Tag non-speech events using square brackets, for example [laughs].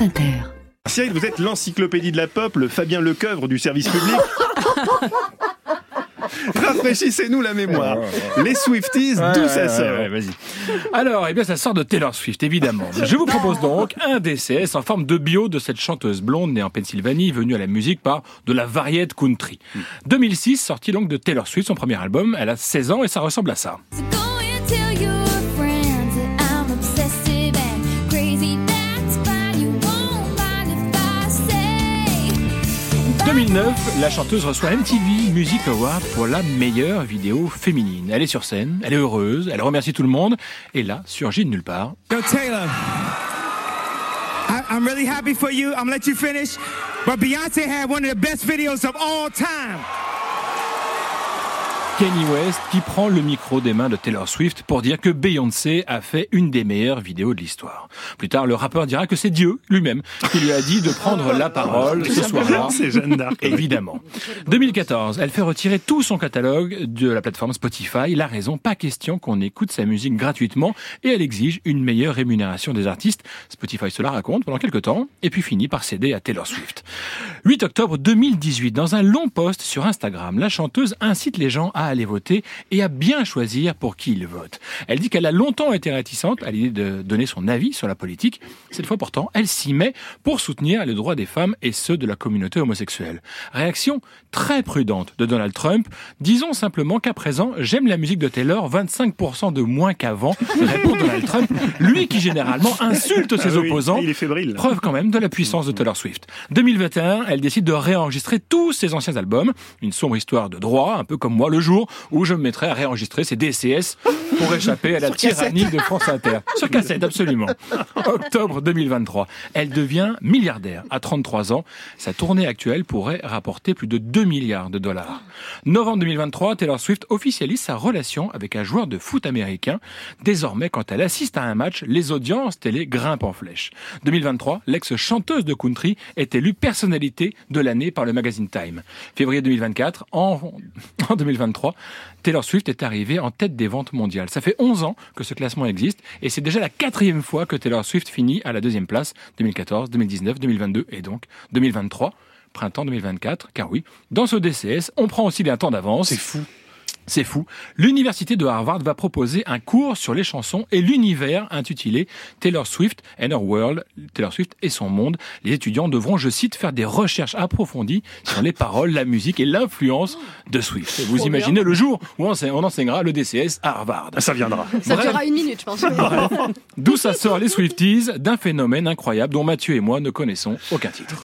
France Inter. Cyril, vous êtes l'encyclopédie de la pop, le Fabien Lecoeuvre du service public. [laughs] Rafraîchissez-nous la mémoire. Les Swifties, d'où ça sort. Alors, eh bien, ça sort de Taylor Swift, évidemment. Je vous propose donc un DCS en forme de bio de cette chanteuse blonde née en Pennsylvanie, venue à la musique par de la variette country. 2006, sortie donc de Taylor Swift, son premier album. Elle a 16 ans et ça ressemble à ça. 2009, la chanteuse reçoit MTV Music Award pour la meilleure vidéo féminine. Elle est sur scène, elle est heureuse, elle remercie tout le monde, et là, surgit de nulle part, Yo, Taylor, I'm really happy for you. I'm let finish. But Beyonce had one of the best videos of all time. Kenny West qui prend le micro des mains de Taylor Swift pour dire que Beyoncé a fait une des meilleures vidéos de l'histoire. Plus tard, le rappeur dira que c'est Dieu lui-même qui lui a dit de prendre la parole ce soir-là. C'est Jeanne d'Arc. Évidemment. 2014, elle fait retirer tout son catalogue de la plateforme Spotify. La raison, pas question qu'on écoute sa musique gratuitement et elle exige une meilleure rémunération des artistes. Spotify se la raconte pendant quelques temps et puis finit par céder à Taylor Swift. 8 octobre 2018, dans un long post sur Instagram, la chanteuse incite les gens à aller voter et à bien choisir pour qui ils votent. Elle dit qu'elle a longtemps été réticente à l'idée de donner son avis sur la politique. Cette fois pourtant, elle s'y met pour soutenir les droits des femmes et ceux de la communauté homosexuelle. Réaction très prudente de Donald Trump. Disons simplement qu'à présent, j'aime la musique de Taylor 25% de moins qu'avant, répond Donald Trump, lui qui généralement insulte ses Ah oui, opposants. Il est fébrile. Preuve quand même de la puissance de Taylor Swift. 2021, elle décide de réenregistrer tous ses anciens albums. Une sombre histoire de droit, un peu comme moi le jour où je me mettrai à réenregistrer ses DCS pour échapper à la tyrannie de France Inter. Sur cassette, absolument. Octobre 2023, elle devient milliardaire à 33 ans. Sa tournée actuelle pourrait rapporter plus de 2 milliards de dollars. Novembre 2023, Taylor Swift officialise sa relation avec un joueur de foot américain. Désormais, quand elle assiste à un match, les audiences télé grimpent en flèche. 2023, l'ex-chanteuse de country est élue personnalité de l'année par le magazine Time. Février 2024, en, [laughs] en 2023, Taylor Swift est arrivée en tête des ventes mondiales. Ça fait 11 ans que ce classement existe et c'est déjà la quatrième fois que Taylor Swift finit à la deuxième place, 2014, 2019, 2022 et donc 2023, printemps 2024, car oui, dans ce DCS, on prend aussi un temps d'avance. C'est fou. C'est fou. L'université de Harvard va proposer un cours sur les chansons et l'univers intitulé Taylor Swift and Her World, Taylor Swift et son monde. Les étudiants devront, je cite, faire des recherches approfondies sur les paroles, la musique et l'influence de Swift. Et vous imaginez le jour où on on enseignera le DCS à Harvard. Ça viendra. Ça Bref. durera une minute, je pense. D'où ça sort les Swifties d'un phénomène incroyable dont Mathieu et moi ne connaissons aucun titre.